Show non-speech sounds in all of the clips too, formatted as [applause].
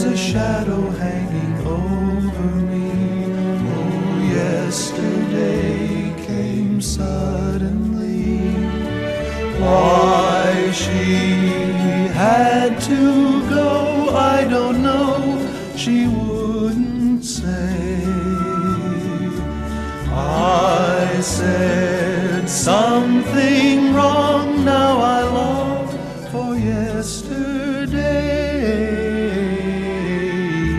There's a shadow hanging over me. Oh, yesterday came suddenly. Why she had to go, I don't know. She wouldn't say. I said something wrong,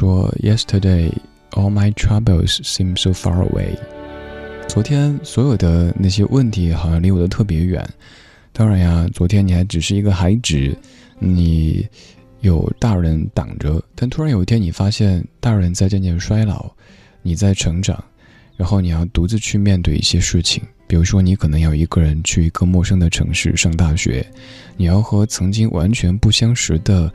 说：“Yesterday, all my troubles seem so far away。”昨天所有的那些问题好像离我都特别远。当然呀，昨天你还只是一个孩子，你有大人挡着。但突然有一天，你发现大人在渐渐衰老，你在成长，然后你要独自去面对一些事情。比如说，你可能要一个人去一个陌生的城市上大学，你要和曾经完全不相识的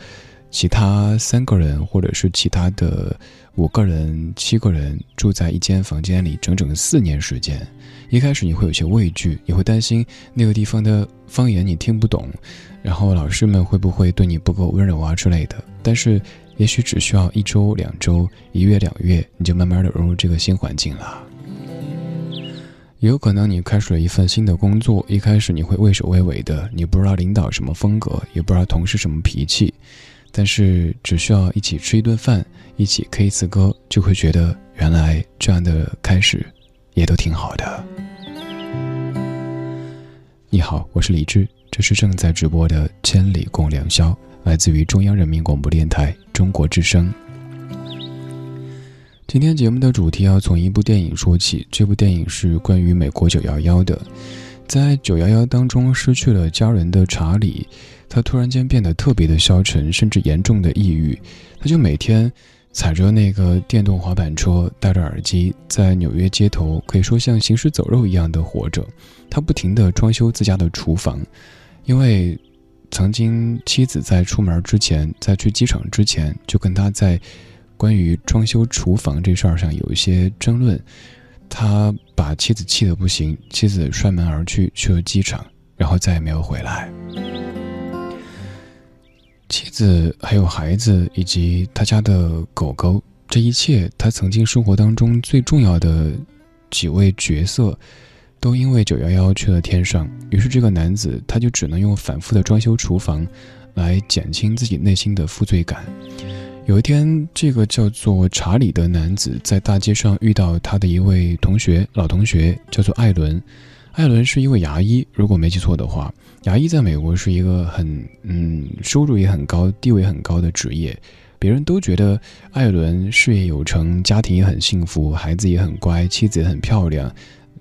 其他三个人，或者是其他的五个人、七个人住在一间房间里整整四年时间。一开始你会有些畏惧，你会担心那个地方的方言你听不懂，然后老师们会不会对你不够温柔啊之类的。但是，也许只需要一周、两周、一月、两月，你就慢慢的融入这个新环境了。也有可能你开始了一份新的工作，一开始你会畏首畏尾的，你不知道领导什么风格，也不知道同事什么脾气，但是只需要一起吃一顿饭，一起 K 一次歌，就会觉得原来这样的开始也都挺好的。你好，我是李志，这是正在直播的《千里共良宵》，来自于中央人民广播电台中国之声。今天节目的主题要从一部电影说起，这部电影是关于美国九幺幺的。在九幺幺当中失去了家人的查理，他突然间变得特别的消沉，甚至严重的抑郁。他就每天踩着那个电动滑板车，戴着耳机，在纽约街头，可以说像行尸走肉一样的活着。他不停地装修自家的厨房，因为曾经妻子在出门之前，在去机场之前，就跟他在关于装修厨房这事儿上有一些争论。他把妻子气得不行，妻子摔门而去，去了机场，然后再也没有回来。妻子还有孩子以及他家的狗狗，这一切他曾经生活当中最重要的几位角色，都因为九幺幺去了天上。于是这个男子他就只能用反复的装修厨房，来减轻自己内心的负罪感。有一天，这个叫做查理的男子在大街上遇到他的一位同学，老同学，叫做艾伦。艾伦是一位牙医，如果没记错的话，牙医在美国是一个很嗯收入也很高、地位很高的职业。别人都觉得艾伦事业有成，家庭也很幸福，孩子也很乖，妻子也很漂亮。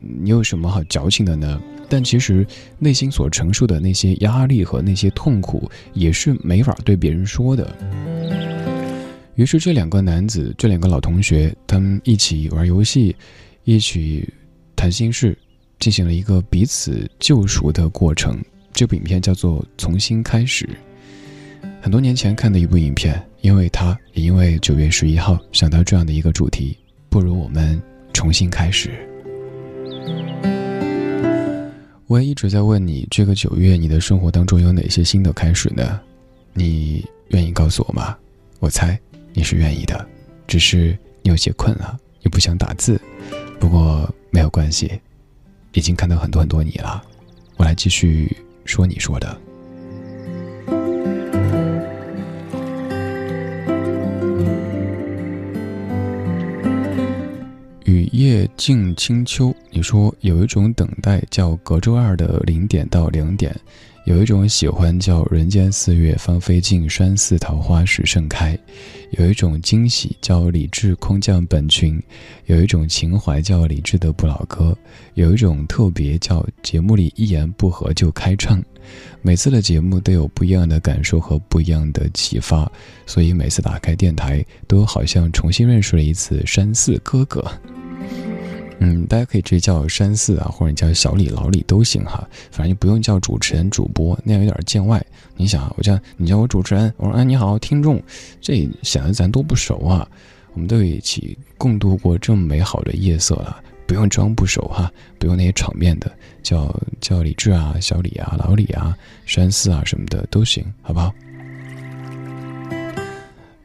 你有什么好矫情的呢？但其实内心所承受的那些压力和那些痛苦，也是没法对别人说的。于是，这两个男子，这两个老同学，他们一起玩游戏，一起谈心事，进行了一个彼此救赎的过程。这部影片叫做《重新开始》。很多年前看的一部影片，因为它，也因为九月十一号想到这样的一个主题，不如我们重新开始。我也一直在问你，这个九月你的生活当中有哪些新的开始呢？你愿意告诉我吗？我猜。你是愿意的，只是你有些困了，你不想打字。不过没有关系，已经看到很多很多你了。我来继续说你说的。雨夜静清秋，你说有一种等待叫隔周二的零点到两点。有一种喜欢叫“人间四月芳菲尽，山寺桃花始盛开”，有一种惊喜叫“李志空降本群”，有一种情怀叫“李志的不老歌”，有一种特别叫“节目里一言不合就开唱”。每次的节目都有不一样的感受和不一样的启发，所以每次打开电台，都好像重新认识了一次山寺哥哥。嗯，大家可以直接叫山寺啊，或者叫小李、老李都行哈，反正就不用叫主持人、主播，那样有点见外。你想啊，我叫你叫我主持人，我说哎你好，听众，这显得咱都不熟啊。我们都一起共度过这么美好的夜色了，不用装不熟哈，不用那些场面的，叫叫李志啊、小李啊、老李啊、山寺啊什么的都行，好不好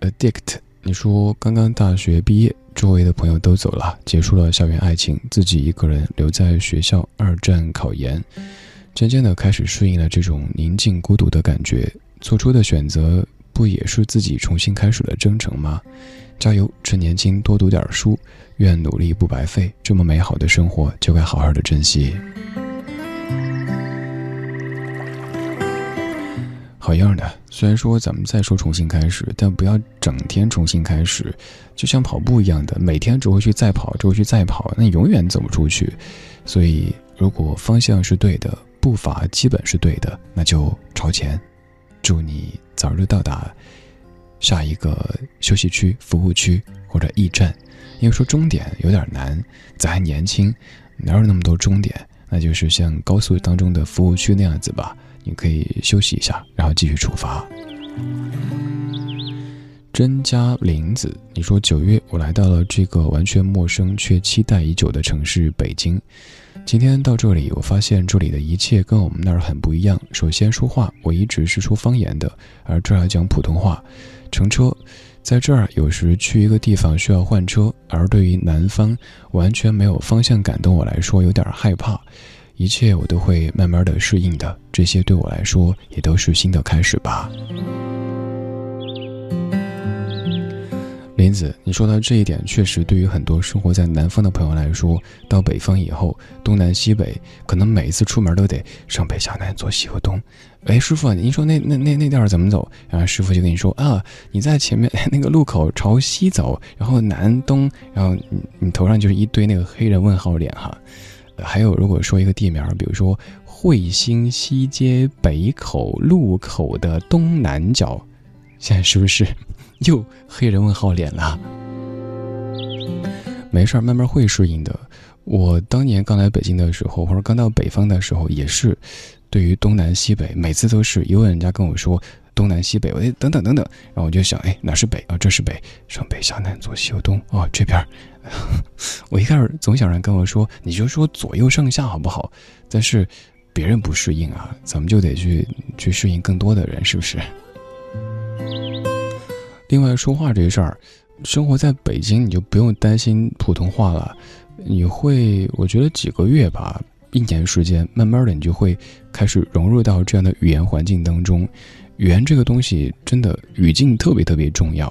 ？Addict，你说刚刚大学毕业。周围的朋友都走了，结束了校园爱情，自己一个人留在学校二战考研，渐渐的开始适应了这种宁静孤独的感觉。做出的选择不也是自己重新开始的征程吗？加油，趁年轻多读点书，愿努力不白费。这么美好的生活就该好好的珍惜。好样的！虽然说咱们再说重新开始，但不要整天重新开始，就像跑步一样的，每天只会去再跑，只会去再跑，那永远走不出去。所以，如果方向是对的，步伐基本是对的，那就朝前。祝你早日到达下一个休息区、服务区或者驿站。因为说终点有点难，咱还年轻，哪有那么多终点？那就是像高速当中的服务区那样子吧。你可以休息一下，然后继续出发。甄家林子，你说九月我来到了这个完全陌生却期待已久的城市北京。今天到这里，我发现这里的一切跟我们那儿很不一样。首先说话，我一直是说方言的，而这儿讲普通话。乘车，在这儿有时去一个地方需要换车，而对于南方完全没有方向感的我来说，有点害怕。一切我都会慢慢的适应的，这些对我来说也都是新的开始吧。林子，你说到这一点，确实对于很多生活在南方的朋友来说，到北方以后，东南西北，可能每一次出门都得上北下南左西右东。哎，师傅，您说那那那那地儿怎么走？然后师傅就跟你说啊，你在前面 [laughs] 那个路口朝西走，然后南东，然后你你头上就是一堆那个黑人问号脸哈。还有，如果说一个地名，比如说惠兴西街北口路口的东南角，现在是不是？[laughs] 又黑人问号脸了，没事儿，慢慢会适应的。我当年刚来北京的时候，或者刚到北方的时候，也是对于东南西北，每次都是一问人家跟我说东南西北，我等等等等，然后我就想，哎，哪是北啊？这是北，上北下南左西右东哦，这边。[laughs] 我一开始总想着跟我说，你就说左右上下好不好？但是别人不适应啊，咱们就得去去适应更多的人，是不是？另外，说话这事儿，生活在北京你就不用担心普通话了。你会，我觉得几个月吧，一年时间，慢慢的你就会开始融入到这样的语言环境当中。语言这个东西，真的语境特别特别重要。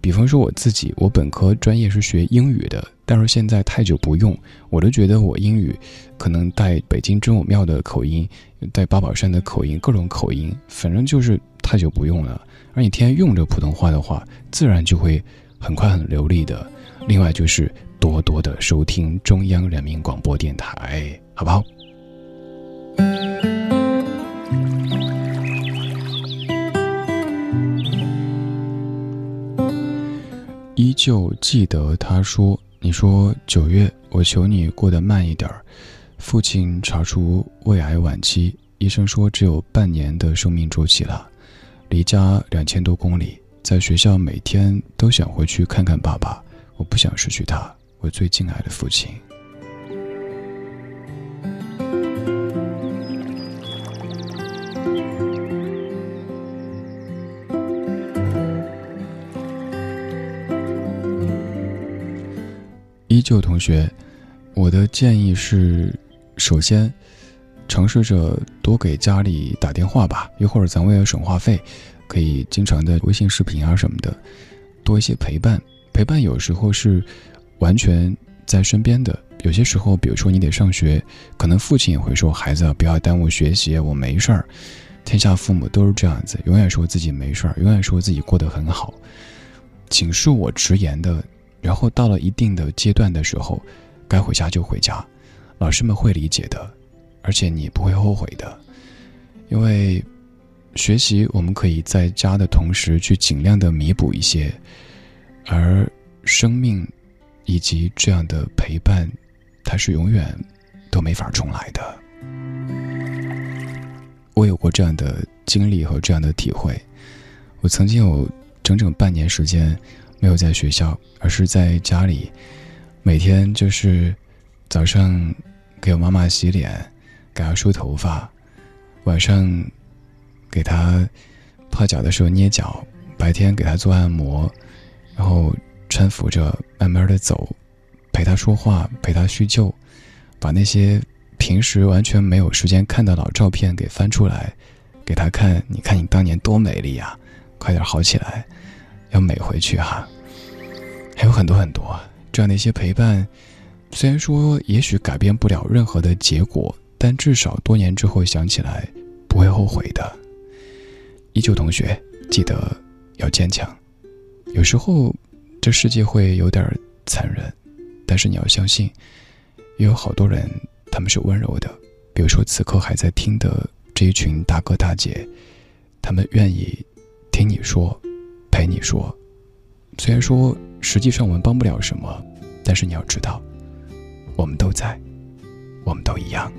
比方说我自己，我本科专业是学英语的，但是现在太久不用，我都觉得我英语可能带北京真武庙的口音，带八宝山的口音，各种口音，反正就是太久不用了。而你天天用着普通话的话，自然就会很快很流利的。另外就是多多的收听中央人民广播电台，好不好？依旧记得他说：“你说九月，我求你过得慢一点儿。父亲查出胃癌晚期，医生说只有半年的生命周期了。”离家两千多公里，在学校每天都想回去看看爸爸。我不想失去他，我最敬爱的父亲。依旧同学，我的建议是，首先。尝试着多给家里打电话吧，一会儿咱为了省话费，可以经常的微信视频啊什么的，多一些陪伴。陪伴有时候是完全在身边的，有些时候，比如说你得上学，可能父亲也会说：“孩子不要耽误学习，我没事儿。”天下父母都是这样子，永远说自己没事儿，永远说自己过得很好。请恕我直言的，然后到了一定的阶段的时候，该回家就回家，老师们会理解的。而且你不会后悔的，因为学习我们可以在家的同时去尽量的弥补一些，而生命以及这样的陪伴，它是永远都没法重来的。我有过这样的经历和这样的体会，我曾经有整整半年时间没有在学校，而是在家里，每天就是早上给我妈妈洗脸。给她梳头发，晚上给她泡脚的时候捏脚，白天给她做按摩，然后搀扶着慢慢的走，陪她说话，陪她叙旧，把那些平时完全没有时间看的老照片给翻出来，给她看。你看你当年多美丽呀！快点好起来，要美回去哈。还有很多很多这样的一些陪伴，虽然说也许改变不了任何的结果。但至少多年之后想起来，不会后悔的。依旧同学，记得要坚强。有时候，这世界会有点残忍，但是你要相信，也有好多人他们是温柔的。比如说此刻还在听的这一群大哥大姐，他们愿意听你说，陪你说。虽然说实际上我们帮不了什么，但是你要知道，我们都在，我们都一样。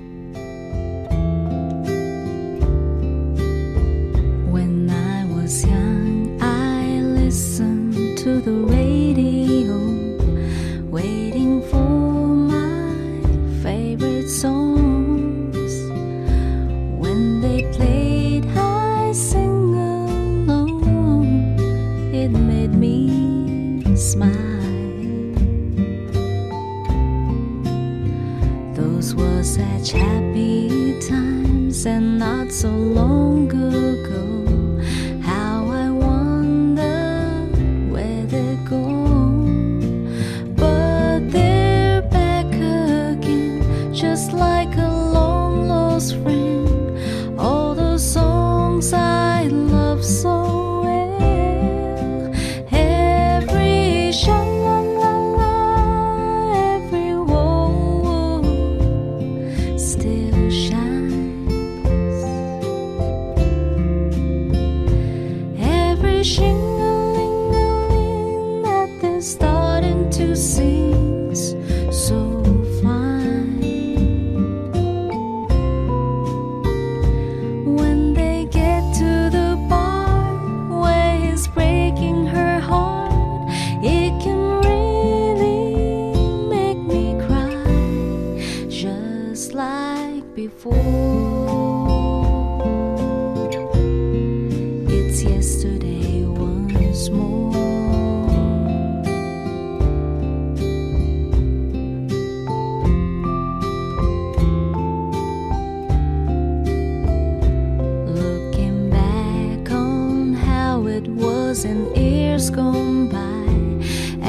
It was in years gone by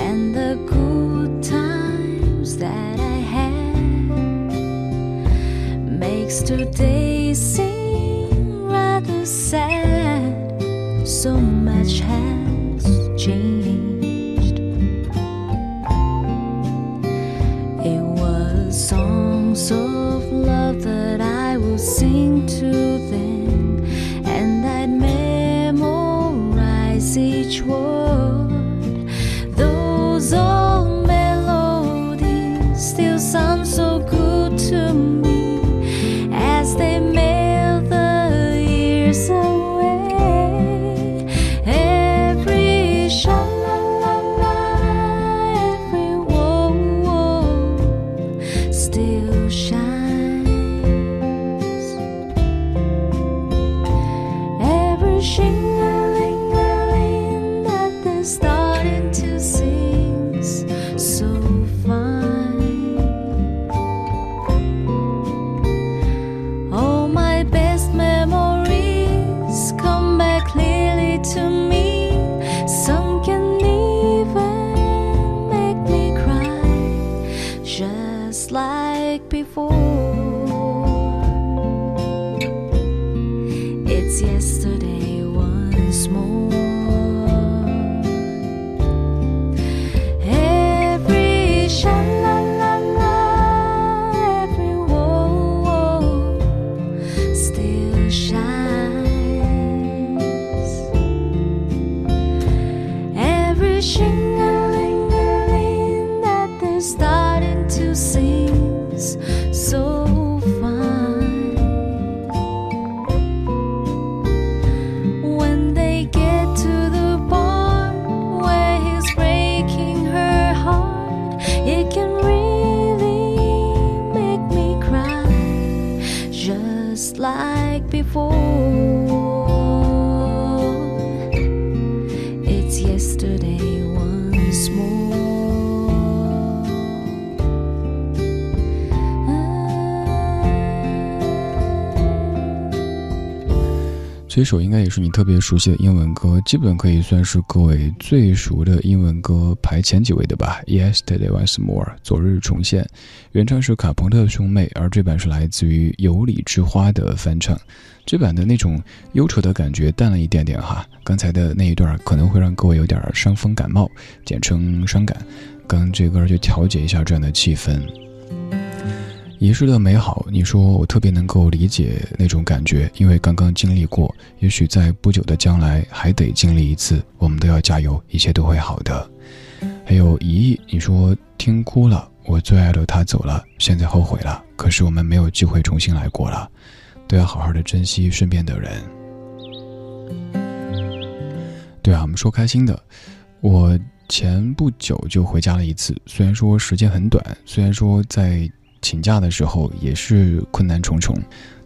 and the good times that I had makes today seem 寻这首应该也是你特别熟悉的英文歌，基本可以算是各位最熟的英文歌排前几位的吧。Yesterday Once More，昨日重现，原唱是卡朋特兄妹，而这版是来自于有理之花的翻唱。这版的那种忧愁的感觉淡了一点点哈，刚才的那一段可能会让各位有点伤风感冒，简称伤感。刚这歌就调节一下这样的气氛。遗失的美好，你说我特别能够理解那种感觉，因为刚刚经历过，也许在不久的将来还得经历一次。我们都要加油，一切都会好的。还有一亿，你说听哭了，我最爱的他走了，现在后悔了，可是我们没有机会重新来过了，都要好好的珍惜身边的人。对啊，我们说开心的，我前不久就回家了一次，虽然说时间很短，虽然说在。请假的时候也是困难重重，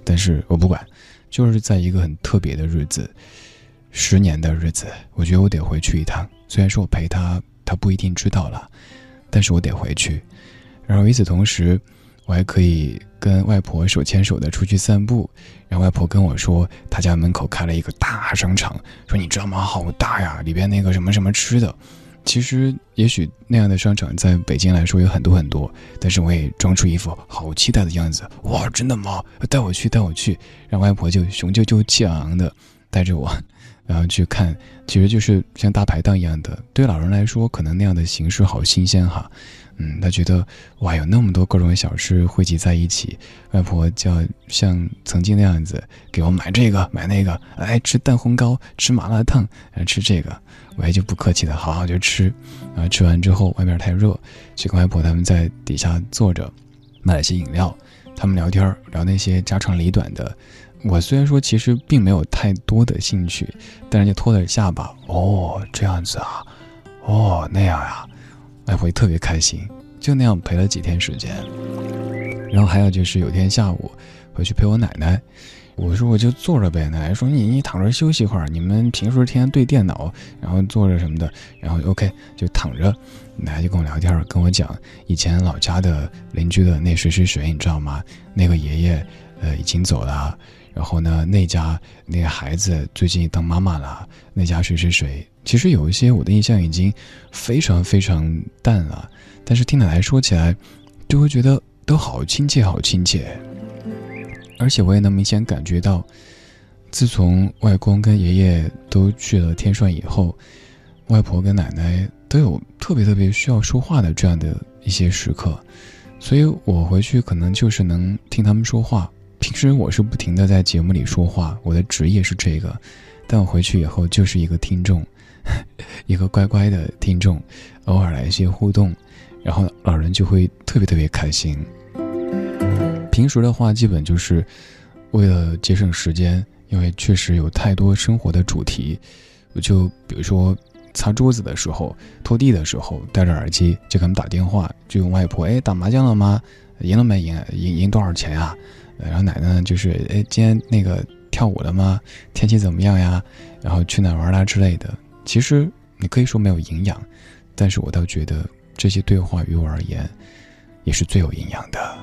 但是我不管，就是在一个很特别的日子，十年的日子，我觉得我得回去一趟。虽然说我陪他，他不一定知道了，但是我得回去。然后与此同时，我还可以跟外婆手牵手的出去散步。然后外婆跟我说，她家门口开了一个大商场，说你知道吗？好大呀，里边那个什么什么吃的。其实，也许那样的商场在北京来说有很多很多，但是我也装出一副好期待的样子。哇，真的吗？带我去，带我去！让外婆就雄赳赳气昂昂的带着我，然后去看，其实就是像大排档一样的。对老人来说，可能那样的形式好新鲜哈。嗯，他觉得哇，有那么多各种小吃汇集在一起，外婆就要像曾经那样子给我买这个买那个，哎，吃蛋烘糕，吃麻辣烫，哎，吃这个，我也就不客气的，好好就吃。啊，吃完之后外面太热，就跟外婆他们在底下坐着，买了些饮料，他们聊天聊那些家长里短的。我虽然说其实并没有太多的兴趣，但是就托了下巴。哦，这样子啊，哦那样呀。哎，会特别开心，就那样陪了几天时间。然后还有就是有天下午回去陪我奶奶。我说我就坐着呗。奶奶说你你躺着休息一会儿。你们平时天天对电脑，然后坐着什么的，然后 OK 就躺着。奶奶就跟我聊天，跟我讲以前老家的邻居的那谁谁谁，你知道吗？那个爷爷呃已经走了。然后呢，那家那个孩子最近当妈妈了。那家谁谁谁，其实有一些我的印象已经非常非常淡了。但是听奶奶说起来，就会觉得都好亲切，好亲切。而且我也能明显感觉到，自从外公跟爷爷都去了天顺以后，外婆跟奶奶都有特别特别需要说话的这样的一些时刻。所以我回去可能就是能听他们说话。平时我是不停的在节目里说话，我的职业是这个，但我回去以后就是一个听众，[laughs] 一个乖乖的听众，偶尔来一些互动，然后老人就会特别特别开心。平时的话，基本就是为了节省时间，因为确实有太多生活的主题，我就比如说擦桌子的时候、拖地的时候，戴着耳机就给他们打电话，就用外婆：“哎，打麻将了吗？赢了没赢？赢赢多少钱啊？”然后奶奶呢，就是哎，今天那个跳舞了吗？天气怎么样呀？然后去哪玩啦之类的。其实你可以说没有营养，但是我倒觉得这些对话于我而言，也是最有营养的。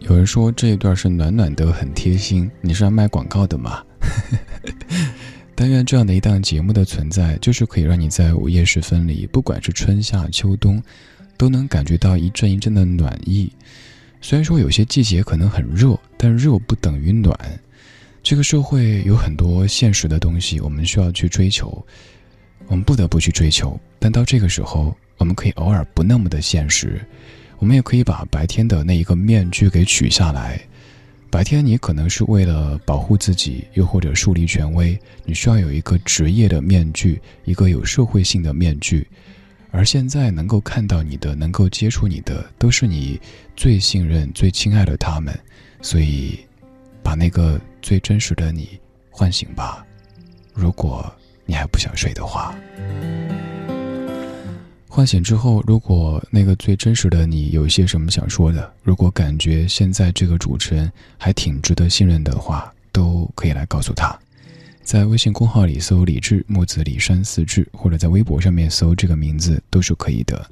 有人说这一段是暖暖的，很贴心。你是要卖广告的吗？[laughs] 但愿这样的一档节目的存在，就是可以让你在午夜时分里，不管是春夏秋冬，都能感觉到一阵一阵的暖意。虽然说有些季节可能很热，但热不等于暖。这个社会有很多现实的东西，我们需要去追求，我们不得不去追求。但到这个时候，我们可以偶尔不那么的现实。我们也可以把白天的那一个面具给取下来。白天你可能是为了保护自己，又或者树立权威，你需要有一个职业的面具，一个有社会性的面具。而现在能够看到你的，能够接触你的，都是你最信任、最亲爱的他们。所以，把那个最真实的你唤醒吧。如果你还不想睡的话。唤醒之后，如果那个最真实的你有一些什么想说的，如果感觉现在这个主持人还挺值得信任的话，都可以来告诉他。在微信公号里搜“李志木子李山四志”，或者在微博上面搜这个名字都是可以的。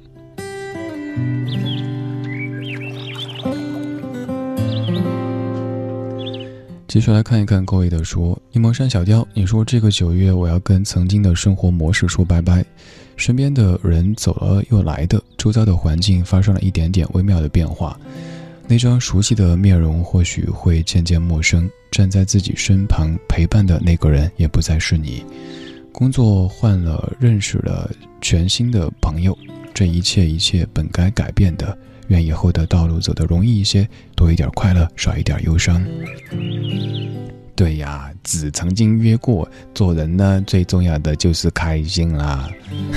接下来看一看各位的说，一蒙山小雕，你说这个九月我要跟曾经的生活模式说拜拜。身边的人走了又来的，周遭的环境发生了一点点微妙的变化，那张熟悉的面容或许会渐渐陌生，站在自己身旁陪伴的那个人也不再是你，工作换了，认识了全新的朋友，这一切一切本该改变的，愿以后的道路走得容易一些，多一点快乐，少一点忧伤。对呀，子曾经约过，做人呢最重要的就是开心啦。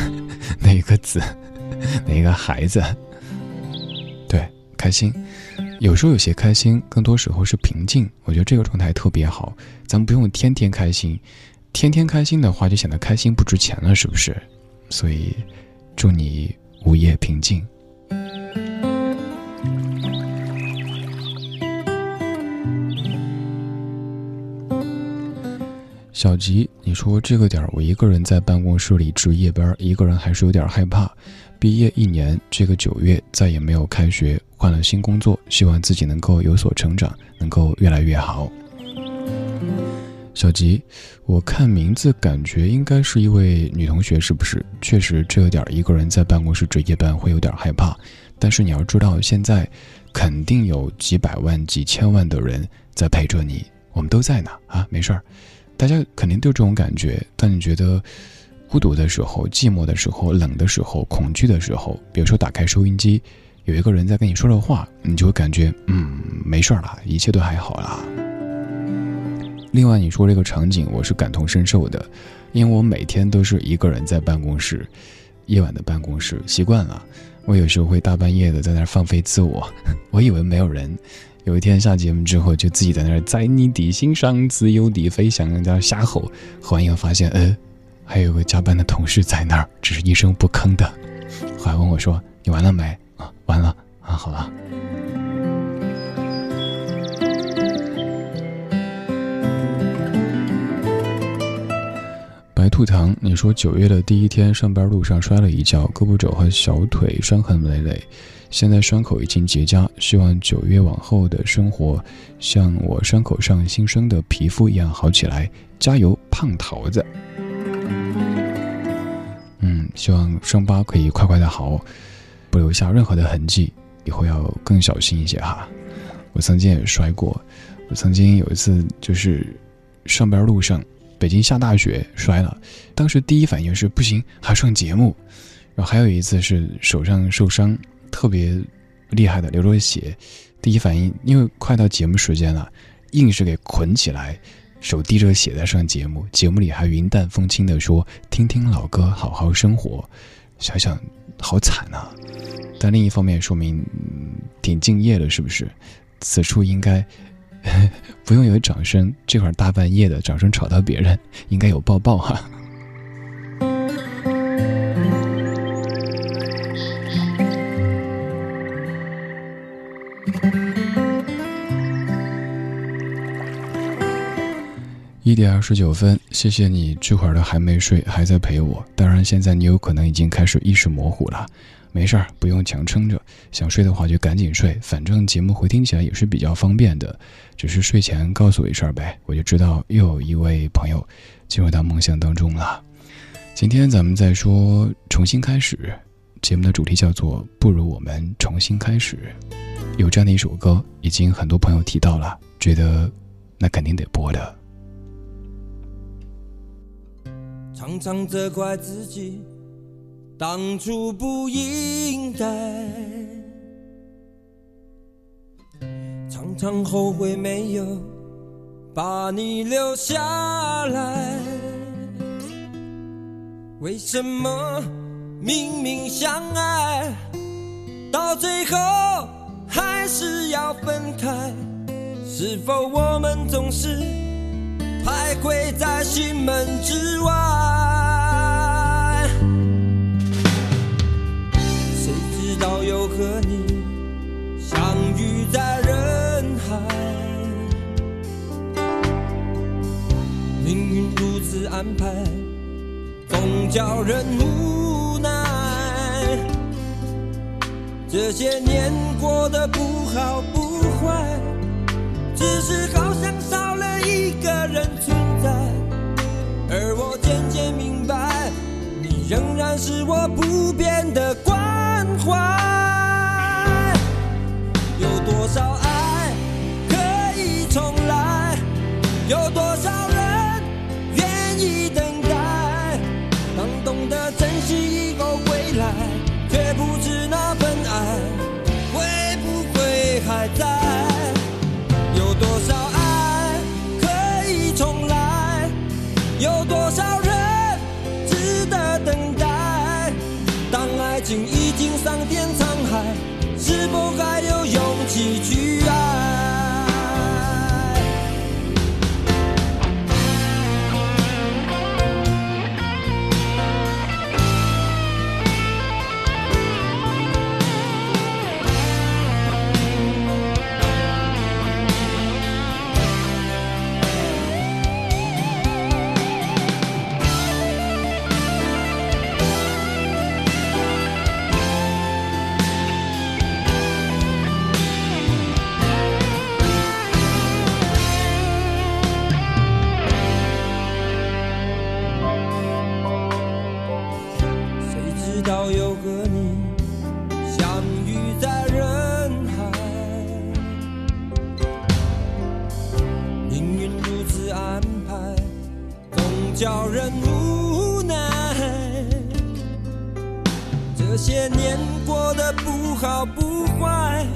[laughs] 哪个子？哪个孩子？对，开心。有时候有些开心，更多时候是平静。我觉得这个状态特别好。咱们不用天天开心，天天开心的话就显得开心不值钱了，是不是？所以，祝你午夜平静。小吉，你说这个点儿我一个人在办公室里值夜班，一个人还是有点害怕。毕业一年，这个九月再也没有开学，换了新工作，希望自己能够有所成长，能够越来越好。小吉，我看名字感觉应该是一位女同学，是不是？确实，这个点儿一个人在办公室值夜班会有点害怕。但是你要知道，现在肯定有几百万、几千万的人在陪着你，我们都在呢啊，没事儿。大家肯定都有这种感觉。当你觉得孤独的时候、寂寞的时候、冷的时候、恐惧的时候，比如说打开收音机，有一个人在跟你说着话，你就会感觉嗯，没事儿了，一切都还好啦。另外，你说这个场景，我是感同身受的，因为我每天都是一个人在办公室，夜晚的办公室习惯了。我有时候会大半夜的在那儿放飞自我，[laughs] 我以为没有人，有一天下节目之后，就自己在那儿在你的心上自由地飞翔，在那瞎吼。后来又发现，呃，还有个加班的同事在那儿，只是一声不吭的。后来问我说：“你完了没？”啊，完了啊，好了。白兔糖，你说九月的第一天上班路上摔了一跤，胳膊肘和小腿伤痕累累。现在伤口已经结痂，希望九月往后的生活像我伤口上新生的皮肤一样好起来，加油，胖桃子！嗯，希望伤疤可以快快的好，不留下任何的痕迹，以后要更小心一些哈。我曾经也摔过，我曾经有一次就是上班路上，北京下大雪摔了，当时第一反应是不行，还上节目，然后还有一次是手上受伤。特别厉害的，流着血，第一反应，因为快到节目时间了，硬是给捆起来，手滴着血在上节目，节目里还云淡风轻的说：“听听老歌，好好生活。”想想好惨啊！但另一方面说明挺敬业的，是不是？此处应该不用有掌声，这会儿大半夜的，掌声吵到别人，应该有抱抱哈。一点二十九分，谢谢你这会儿的还没睡，还在陪我。当然，现在你有可能已经开始意识模糊了，没事儿，不用强撑着。想睡的话就赶紧睡，反正节目回听起来也是比较方便的。只是睡前告诉我一声呗，我就知道又有一位朋友进入到梦乡当中了。今天咱们再说重新开始，节目的主题叫做“不如我们重新开始”。有这样的一首歌，已经很多朋友提到了，觉得那肯定得播的。常常责怪自己当初不应该，常常后悔没有把你留下来。为什么明明相爱，到最后还是要分开？是否我们总是？徘徊在心门之外，谁知道又和你相遇在人海？命运如此安排，总叫人无奈。这些年过得不好不坏，只是好像少一个人存在。而我渐渐明白，你仍然是我不变的关怀。有多少爱可以重来？有多少这些年过得不好不坏，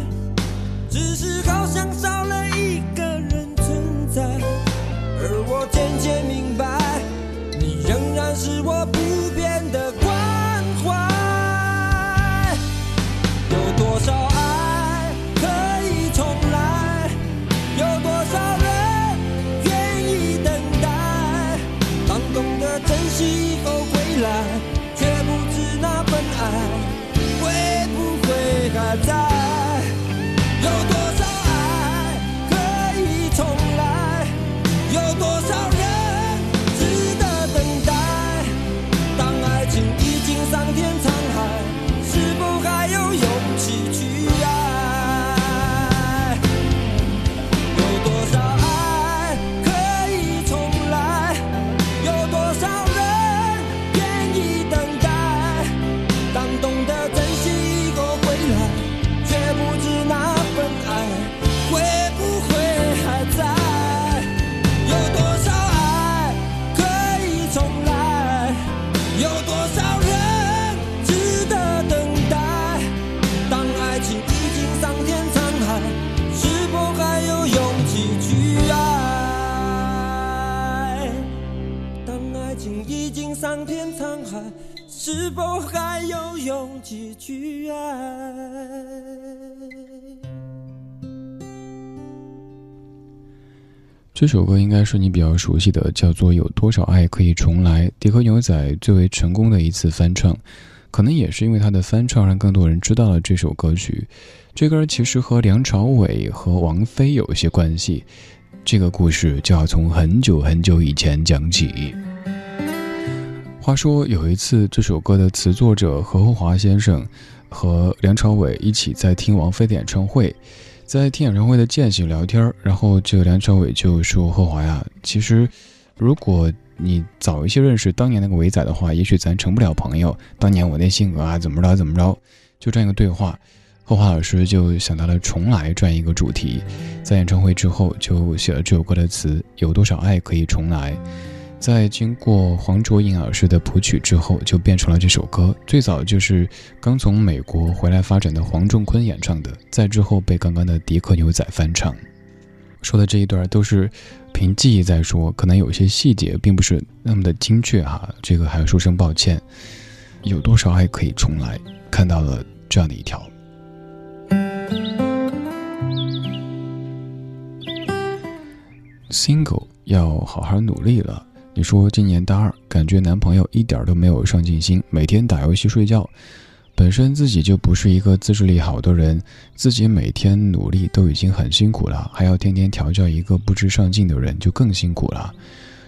只是好像少了一个人存在，而我渐渐明白。是否还有勇气去爱？这首歌应该是你比较熟悉的，叫做《有多少爱可以重来》。迪克牛仔最为成功的一次翻唱，可能也是因为他的翻唱，让更多人知道了这首歌曲。这歌其实和梁朝伟和王菲有一些关系。这个故事就要从很久很久以前讲起。话说有一次，这首歌的词作者何厚华先生和梁朝伟一起在听王菲的演唱会。在听演唱会的间隙聊天然后这梁朝伟就说：“贺华呀，其实，如果你早一些认识当年那个伟仔的话，也许咱成不了朋友。当年我那性格啊，怎么着怎么着，就这样一个对话。”贺华老师就想到了“重来”这样一个主题，在演唱会之后就写了这首歌的词：“有多少爱可以重来？”在经过黄卓颖老师的谱曲之后，就变成了这首歌。最早就是刚从美国回来发展的黄仲坤演唱的，在之后被刚刚的迪克牛仔翻唱。说的这一段都是凭记忆在说，可能有些细节并不是那么的精确哈，这个还要说声抱歉。有多少爱可以重来？看到了这样的一条，single 要好好努力了。你说今年大二，感觉男朋友一点都没有上进心，每天打游戏睡觉。本身自己就不是一个自制力好的人，自己每天努力都已经很辛苦了，还要天天调教一个不知上进的人，就更辛苦了。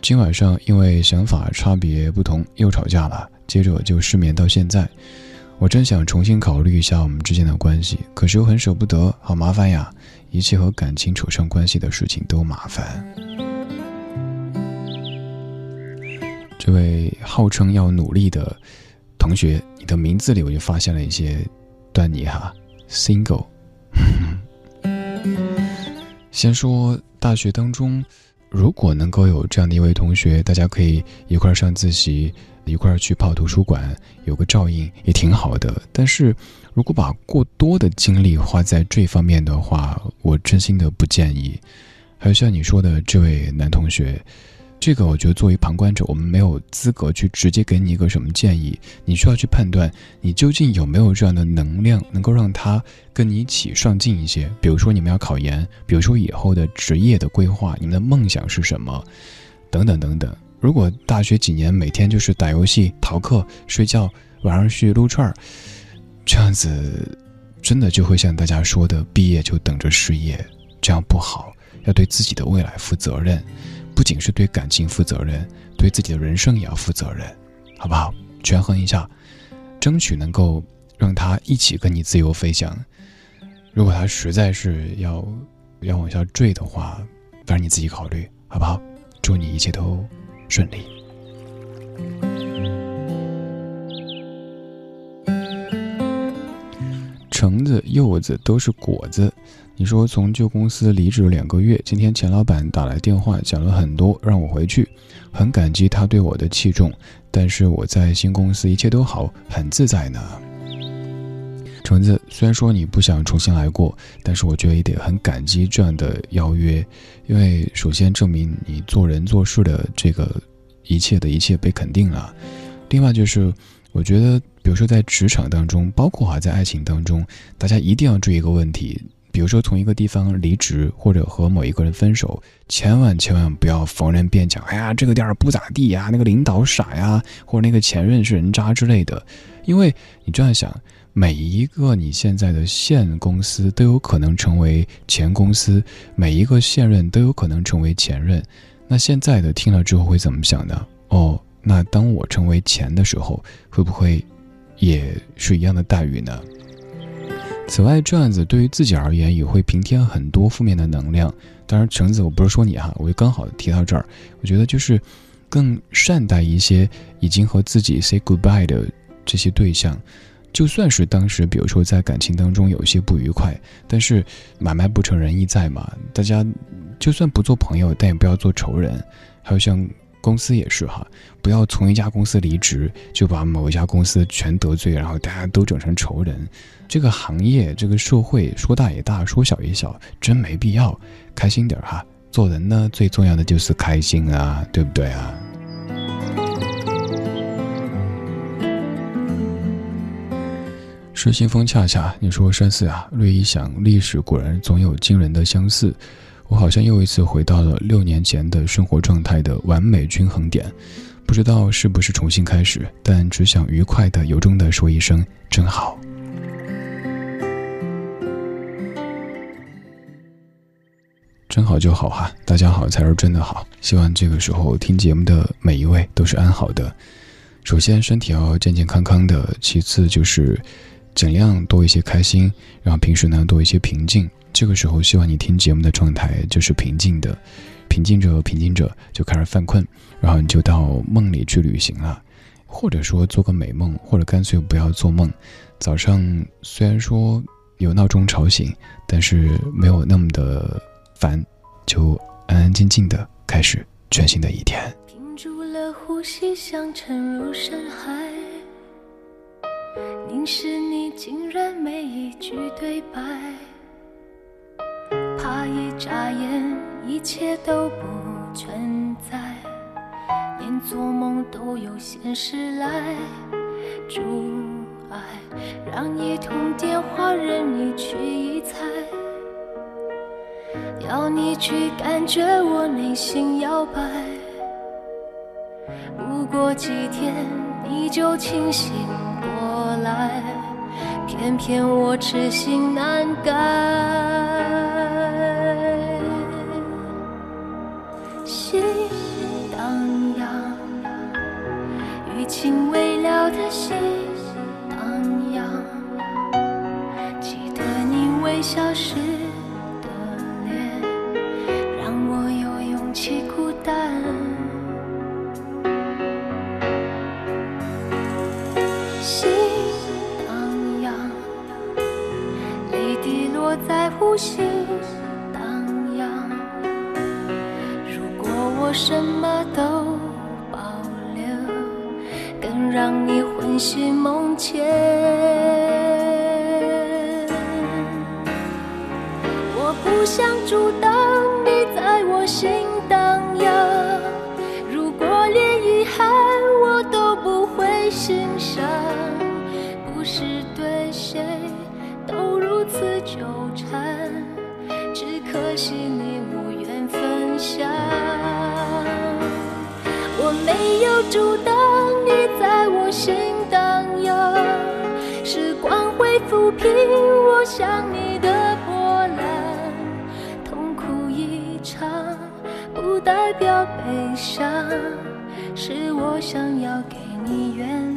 今晚上因为想法差别不同又吵架了，接着就失眠到现在。我真想重新考虑一下我们之间的关系，可是又很舍不得，好麻烦呀！一切和感情扯上关系的事情都麻烦。这位号称要努力的同学，你的名字里我就发现了一些端倪哈。Single，[laughs] 先说大学当中，如果能够有这样的一位同学，大家可以一块儿上自习，一块儿去泡图书馆，有个照应也挺好的。但是如果把过多的精力花在这方面的话，我真心的不建议。还有像你说的这位男同学。这个我觉得作为旁观者，我们没有资格去直接给你一个什么建议。你需要去判断你究竟有没有这样的能量，能够让他跟你一起上进一些。比如说你们要考研，比如说以后的职业的规划，你们的梦想是什么，等等等等。如果大学几年每天就是打游戏、逃课、睡觉，晚上去撸串儿，这样子真的就会像大家说的，毕业就等着失业，这样不好。要对自己的未来负责任。不仅是对感情负责任，对自己的人生也要负责任，好不好？权衡一下，争取能够让他一起跟你自由飞翔。如果他实在是要要往下坠的话，反正你自己考虑，好不好？祝你一切都顺利。橙子、柚子都是果子。你说从旧公司离职两个月，今天钱老板打来电话，讲了很多，让我回去，很感激他对我的器重，但是我在新公司一切都好，很自在呢。橙子，虽然说你不想重新来过，但是我觉得也得很感激这样的邀约，因为首先证明你做人做事的这个一切的一切被肯定了，另外就是我觉得，比如说在职场当中，包括哈在爱情当中，大家一定要注意一个问题。比如说从一个地方离职，或者和某一个人分手，千万千万不要逢人便讲，哎呀，这个店儿不咋地呀，那个领导傻呀，或者那个前任是人渣之类的。因为你这样想，每一个你现在的现公司都有可能成为前公司，每一个现任都有可能成为前任。那现在的听了之后会怎么想呢？哦，那当我成为前的时候，会不会也是一样的待遇呢？此外，这样子对于自己而言也会平添很多负面的能量。当然，橙子，我不是说你哈，我就刚好提到这儿。我觉得就是更善待一些已经和自己 say goodbye 的这些对象，就算是当时，比如说在感情当中有一些不愉快，但是买卖不成仁义在嘛，大家就算不做朋友，但也不要做仇人。还有像。公司也是哈，不要从一家公司离职就把某一家公司全得罪，然后大家都整成仇人。这个行业，这个社会，说大也大，说小也小，真没必要。开心点哈，做人呢最重要的就是开心啊，对不对啊？是新风恰恰，你说山寺啊，略一想，历史果然总有惊人的相似。我好像又一次回到了六年前的生活状态的完美均衡点，不知道是不是重新开始，但只想愉快的由衷的说一声真好。真好就好哈，大家好才是真的好。希望这个时候听节目的每一位都是安好的。首先身体要健健康康的，其次就是尽量多一些开心，然后平时呢多一些平静。这个时候希望你听节目的状态就是平静的，平静着平静着就开始犯困，然后你就到梦里去旅行了，或者说做个美梦，或者干脆不要做梦。早上虽然说有闹钟吵醒，但是没有那么的。烦，就安安静静的开始全新的一天。屏住了呼吸，想沉入深海，凝视你，竟然没一句对白。怕一眨眼，一切都不存在，连做梦都有现实来阻碍，让一通电话任你去一猜。要你去感觉我内心摇摆，不过几天你就清醒过来，偏偏我痴心难改。心荡漾，余情未了的心荡漾。记得你微笑时的脸，让我有勇气孤单。心荡漾，泪滴落在湖心。我什么都保留，更让你魂系梦牵。我不想阻挡你在我心荡我想你的波澜，痛苦一场不代表悲伤，是我想要给你原谅。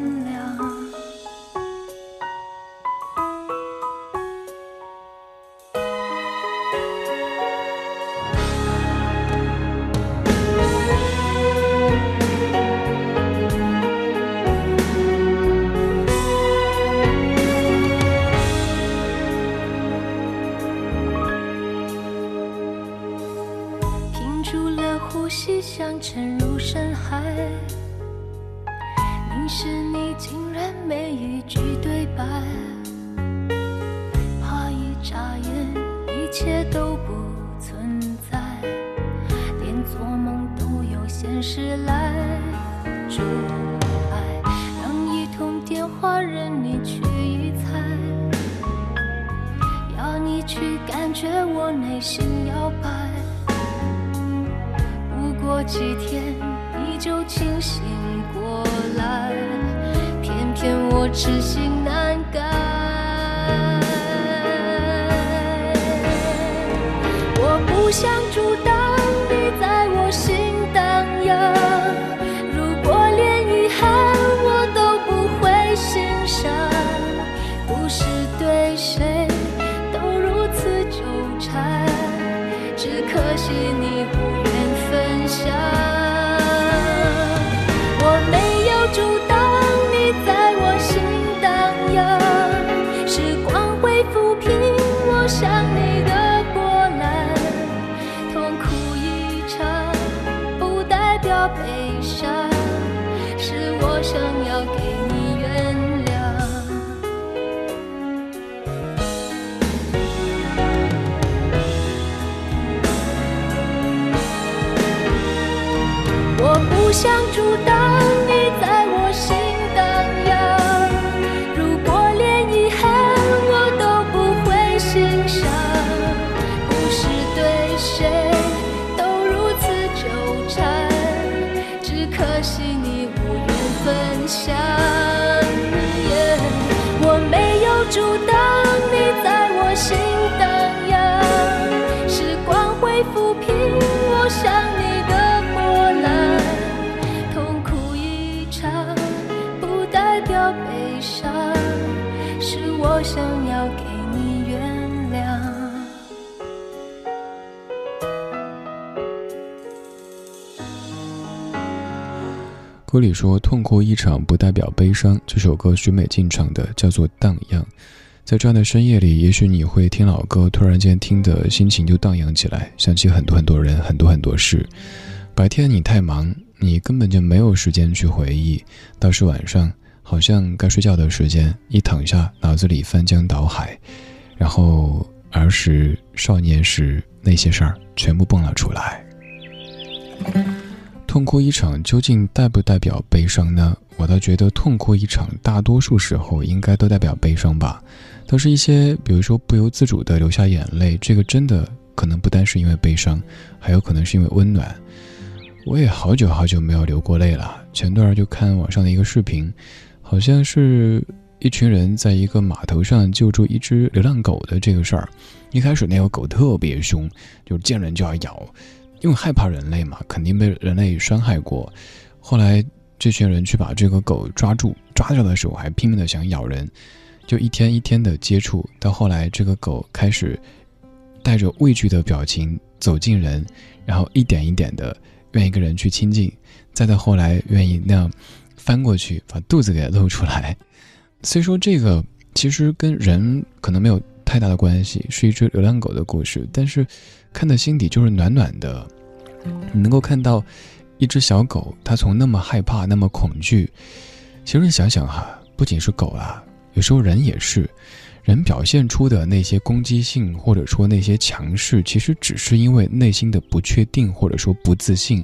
歌里说：“痛哭一场不代表悲伤。”这首歌许美静唱的，叫做《荡漾》。在这样的深夜里，也许你会听老歌，突然间听的心情就荡漾起来，想起很多很多人，很多很多事。白天你太忙，你根本就没有时间去回忆。倒是晚上，好像该睡觉的时间，一躺下，脑子里翻江倒海，然后儿时、少年时那些事儿全部蹦了出来。痛哭一场究竟代不代表悲伤呢？我倒觉得痛哭一场，大多数时候应该都代表悲伤吧。都是一些，比如说不由自主的流下眼泪，这个真的可能不单是因为悲伤，还有可能是因为温暖。我也好久好久没有流过泪了。前段就看网上的一个视频，好像是一群人在一个码头上救助一只流浪狗的这个事儿。一开始那个狗特别凶，就见人就要咬。因为害怕人类嘛，肯定被人类伤害过。后来这群人去把这个狗抓住，抓着的时候还拼命的想咬人，就一天一天的接触，到后来这个狗开始带着畏惧的表情走近人，然后一点一点的愿意跟人去亲近，再到后来愿意那样翻过去把肚子给露出来。虽说这个其实跟人可能没有太大的关系，是一只流浪狗的故事，但是。看的心底就是暖暖的，你能够看到一只小狗，它从那么害怕、那么恐惧。其实想想哈，不仅是狗啊，有时候人也是，人表现出的那些攻击性或者说那些强势，其实只是因为内心的不确定或者说不自信，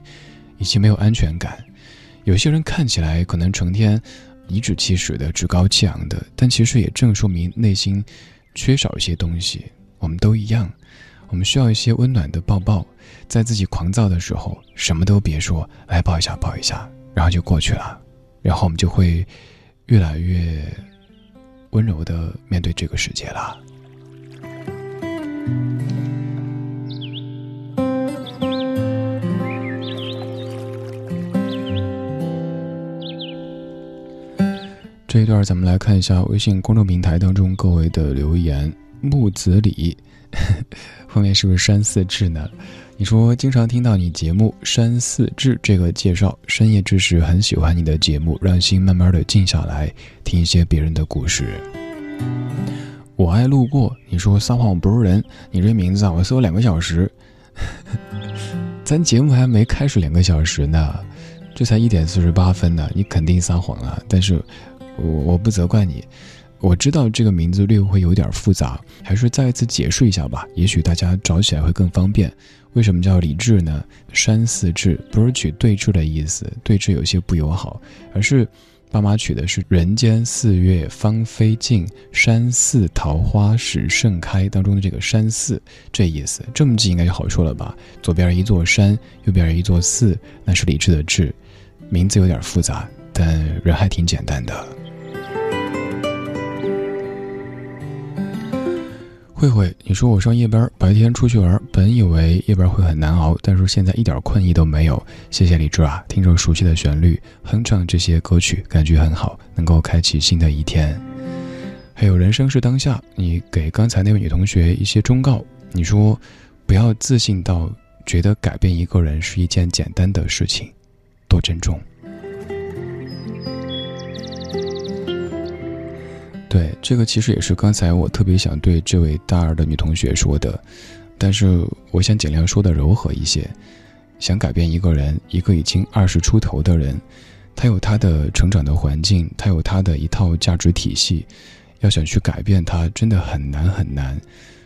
以及没有安全感。有些人看起来可能成天颐指气使的、趾高气昂的，但其实也正说明内心缺少一些东西。我们都一样。我们需要一些温暖的抱抱，在自己狂躁的时候，什么都别说，来抱一下，抱一下，然后就过去了，然后我们就会越来越温柔的面对这个世界了。这一段，咱们来看一下微信公众平台当中各位的留言，木子李。[laughs] 后面是不是山寺志呢？你说经常听到你节目《山寺志》这个介绍，深夜之时很喜欢你的节目，让心慢慢的静下来，听一些别人的故事。我爱路过，你说撒谎不是人，你这名字啊，我搜两个小时，[laughs] 咱节目还没开始两个小时呢，这才一点四十八分呢，你肯定撒谎了，但是我我不责怪你。我知道这个名字略会有点复杂，还是再一次解释一下吧，也许大家找起来会更方便。为什么叫李志呢？山寺志不是取对峙的意思，对峙有些不友好，而是爸妈取的是“人间四月芳菲尽，山寺桃花始盛开”当中的这个“山寺”这意思，这么记应该就好说了吧？左边一座山，右边一座寺，那是李志的志，名字有点复杂，但人还挺简单的。慧慧，你说我上夜班，白天出去玩，本以为夜班会很难熬，但是现在一点困意都没有。谢谢李志啊，听着熟悉的旋律，哼唱这些歌曲，感觉很好，能够开启新的一天。还有人生是当下，你给刚才那位女同学一些忠告，你说不要自信到觉得改变一个人是一件简单的事情，多珍重。对，这个其实也是刚才我特别想对这位大二的女同学说的，但是我想尽量说的柔和一些。想改变一个人，一个已经二十出头的人，他有他的成长的环境，他有他的一套价值体系，要想去改变他，真的很难很难。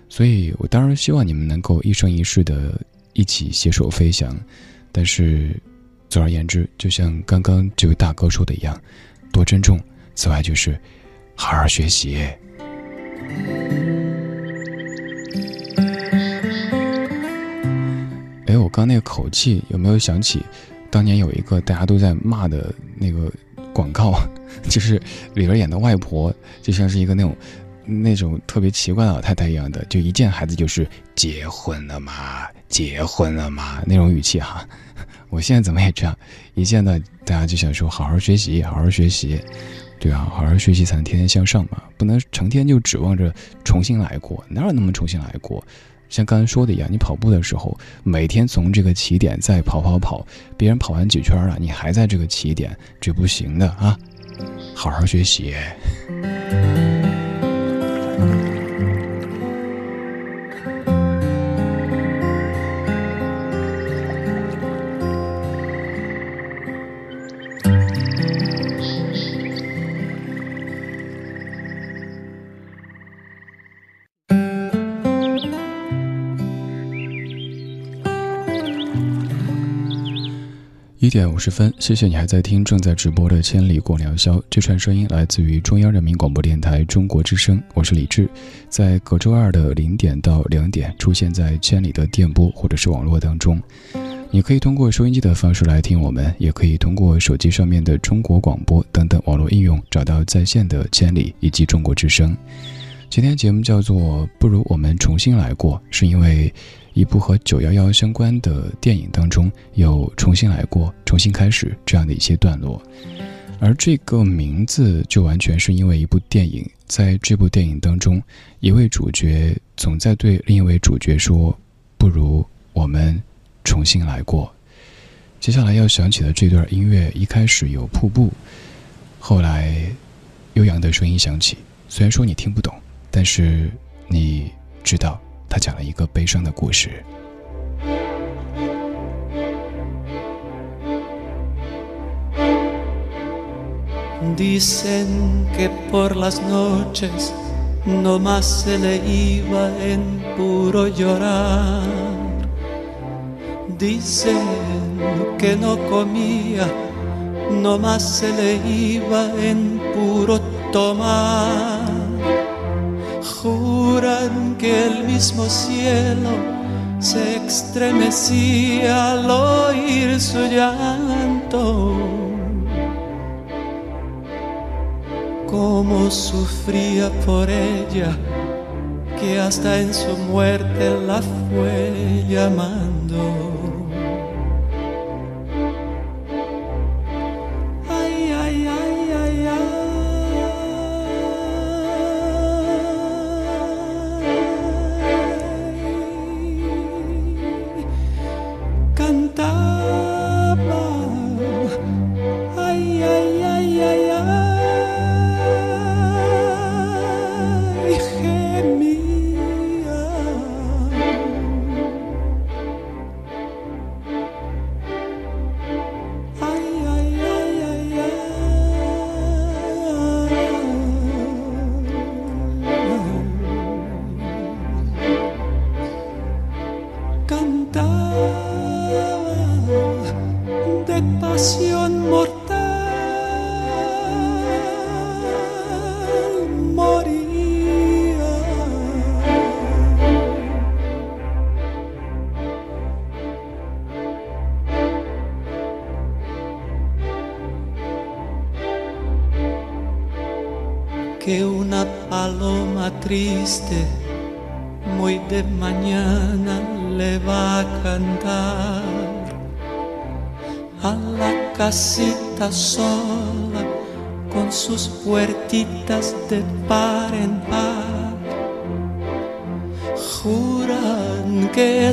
所以我当然希望你们能够一生一世的一起携手飞翔，但是总而言之，就像刚刚这位大哥说的一样，多珍重。此外就是。好好学习。哎，我刚那个口气有没有想起当年有一个大家都在骂的那个广告，[laughs] 就是里边演的外婆，就像是一个那种那种特别奇怪的老太太一样的，就一见孩子就是结婚了吗？结婚了吗？那种语气哈。[laughs] 我现在怎么也这样，一见到大家就想说好好学习，好好学习，对啊，好好学习才能天天向上嘛，不能成天就指望着重新来过，哪有那么重新来过？像刚才说的一样，你跑步的时候，每天从这个起点再跑跑跑，别人跑完几圈了，你还在这个起点，这不行的啊！好好学习。一点五十分，谢谢你还在听正在直播的《千里共良宵》。这串声音来自于中央人民广播电台中国之声，我是李志，在隔周二的零点到两点出现在千里的电波或者是网络当中。你可以通过收音机的方式来听我们，也可以通过手机上面的中国广播等等网络应用找到在线的千里以及中国之声。今天节目叫做“不如我们重新来过”，是因为。一部和九幺幺相关的电影当中有重新来过、重新开始这样的一些段落，而这个名字就完全是因为一部电影，在这部电影当中，一位主角总在对另一位主角说：“不如我们重新来过。”接下来要响起的这段音乐，一开始有瀑布，后来悠扬的声音响起，虽然说你听不懂，但是你知道。他讲了一个悲伤的故事。Dicen que por las noches no más se le iba en puro llorar. Dicen que no comía, no más se le iba en puro tomar juran que el mismo cielo se estremecía al oír su llanto. Cómo sufría por ella, que hasta en su muerte la fue llamando.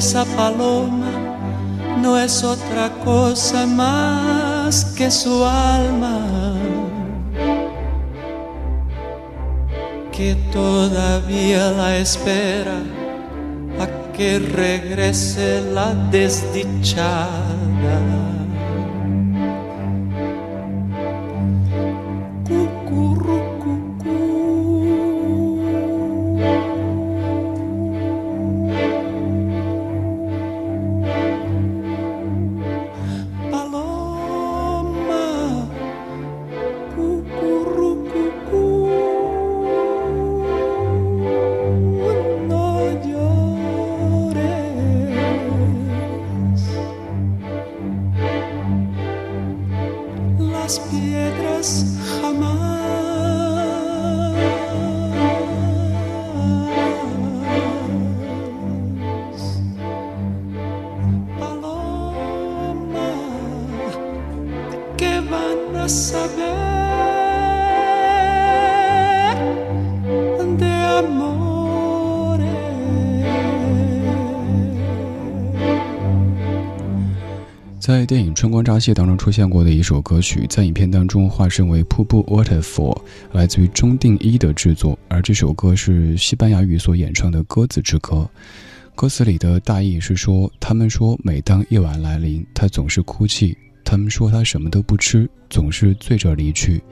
Esa paloma no es otra cosa más que su alma que todavía la espera a que regrese la desdichada. 在电影《春光乍泄》当中出现过的一首歌曲，在影片当中化身为瀑布 （waterfall），来自于中定一的制作。而这首歌是西班牙语所演唱的《鸽子之歌》。歌词里的大意是说，他们说每当夜晚来临，他总是哭泣；他们说他什么都不吃，总是醉着离去。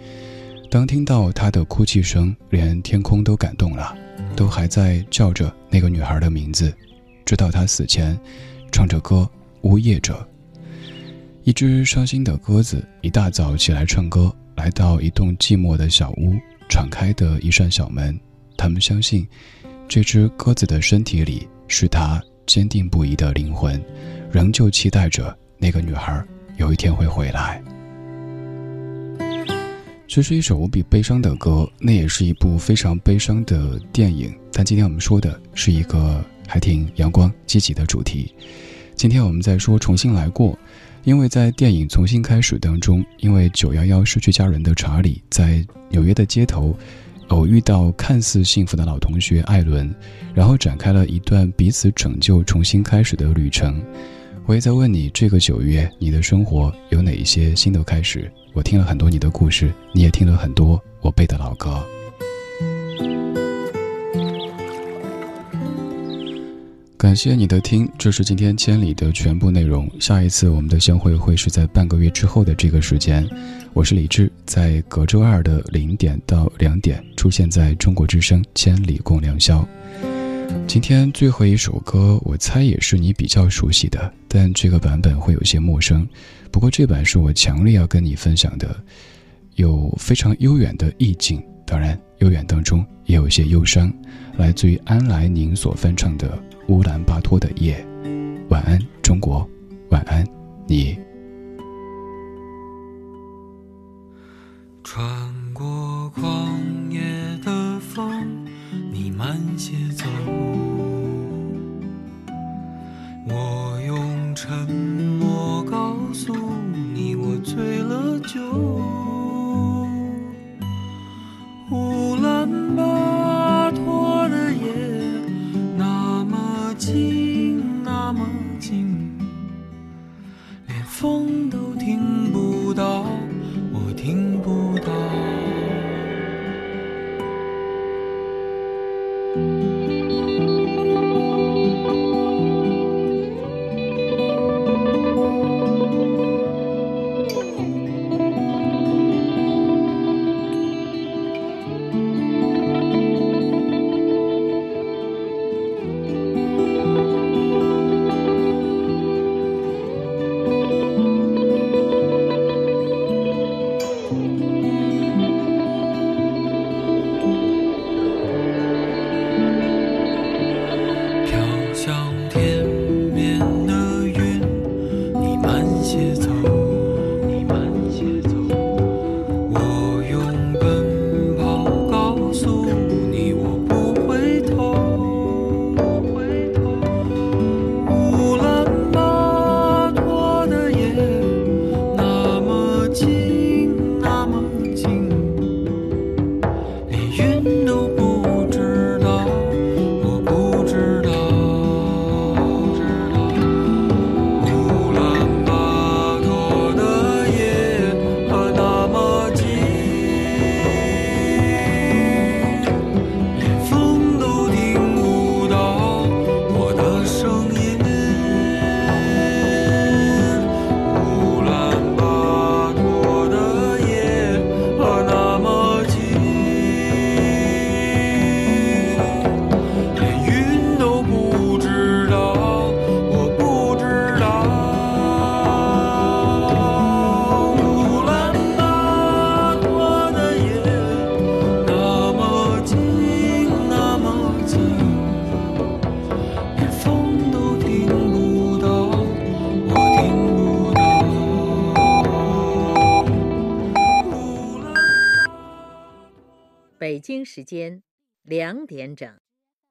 当听到他的哭泣声，连天空都感动了，都还在叫着那个女孩的名字，直到她死前，唱着歌，呜咽着。一只伤心的鸽子一大早起来唱歌，来到一栋寂寞的小屋，敞开的一扇小门。他们相信，这只鸽子的身体里是它坚定不移的灵魂，仍旧期待着那个女孩有一天会回来。这是一首无比悲伤的歌，那也是一部非常悲伤的电影。但今天我们说的是一个还挺阳光积极的主题。今天我们在说重新来过。因为在电影《重新开始》当中，因为九幺幺失去家人的查理，在纽约的街头偶遇到看似幸福的老同学艾伦，然后展开了一段彼此拯救、重新开始的旅程。我也在问你，这个九月你的生活有哪一些新的开始？我听了很多你的故事，你也听了很多我背的老歌。感谢你的听，这是今天千里的全部内容。下一次我们的相会会是在半个月之后的这个时间。我是李志，在隔周二的零点到两点出现在中国之声《千里共良宵》。今天最后一首歌，我猜也是你比较熟悉的，但这个版本会有些陌生。不过这版是我强烈要跟你分享的，有非常悠远的意境，当然悠远当中也有一些忧伤，来自于安来宁所翻唱的。乌兰巴托的夜，晚安，中国，晚安，你。穿过旷野的风，你慢些走。我用沉默告诉你，我醉了酒。乌兰巴连时间两点整。